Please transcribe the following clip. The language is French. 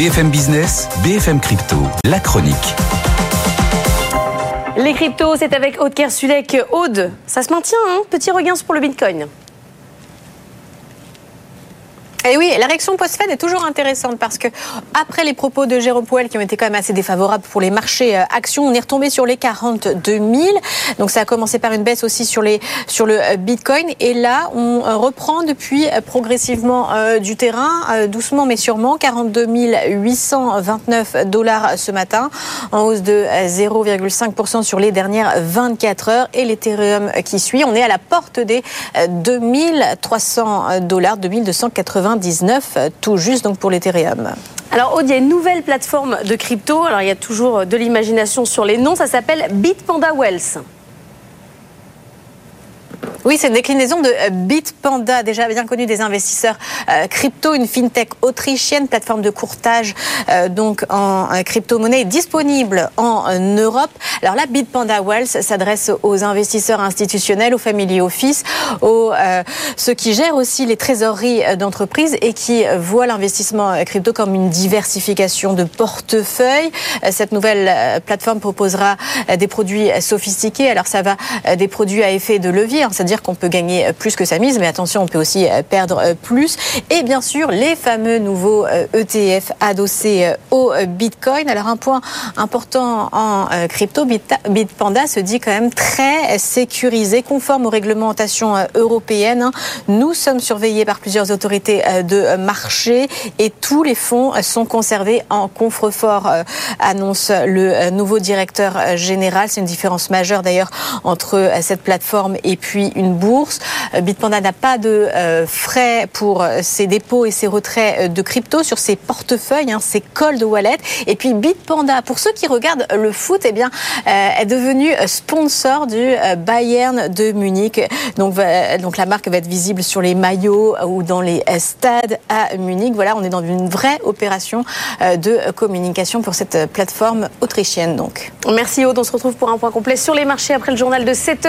BFM Business, BFM Crypto, la chronique. Les cryptos, c'est avec Aude Kersulek. Aude, ça se maintient, hein? Petit regain pour le Bitcoin. Et oui, la réaction post-Fed est toujours intéressante parce que après les propos de Jérôme Powell qui ont été quand même assez défavorables pour les marchés euh, actions, on est retombé sur les 42 000. Donc ça a commencé par une baisse aussi sur les sur le euh, Bitcoin et là on euh, reprend depuis progressivement du terrain, doucement mais sûrement, 42 829 dollars ce matin, en hausse de 0,5% sur les dernières 24 heures et l'Ethereum qui suit. On est à la porte des 2300 dollars, 2280 19 tout juste donc pour l'Ethereum. Alors Aude, il y a une nouvelle plateforme de crypto. Alors il y a toujours de l'imagination sur les noms. Ça s'appelle Bitpanda Wells. Oui, c'est une déclinaison de euh, Bitpanda, déjà bien connue des investisseurs euh, crypto, une fintech autrichienne, plateforme de courtage euh, donc en crypto-monnaie disponible en Europe. Alors là, Bitpanda Wealth s'adresse aux investisseurs institutionnels, aux family office, aux ceux qui gèrent aussi les trésoreries d'entreprises et qui voient l'investissement crypto comme une diversification de portefeuille. Cette nouvelle plateforme proposera des produits sophistiqués. Alors ça va des produits à effet de levier, hein, dire qu'on peut gagner plus que sa mise, mais attention, on peut aussi euh, perdre euh, plus. Et bien sûr, les fameux nouveaux ETF euh, e adossés au Bitcoin. Alors un point important en crypto, Bitpanda se dit quand même très sécurisé, conforme aux réglementations européennes. Hein. Nous sommes surveillés par plusieurs autorités de marché et tous les fonds sont conservés en coffre-fort, annonce le nouveau directeur général. C'est une différence majeure d'ailleurs entre cette plateforme et puis une bourse. Euh, Bitpanda n'a pas de euh, frais pour euh, ses dépôts et ses retraits de crypto sur ses portefeuilles, hein, ses cold wallet. Et puis Bitpanda, pour ceux qui regardent le foot, eh bien, est devenu sponsor du Bayern de Munich. Donc, donc la marque va être visible sur les maillots ou dans les stades à Munich. Voilà, on est dans une vraie opération de communication pour cette plateforme autrichienne. Donc. Merci Aude, on se retrouve pour un point complet sur les marchés après le journal de 7 heures.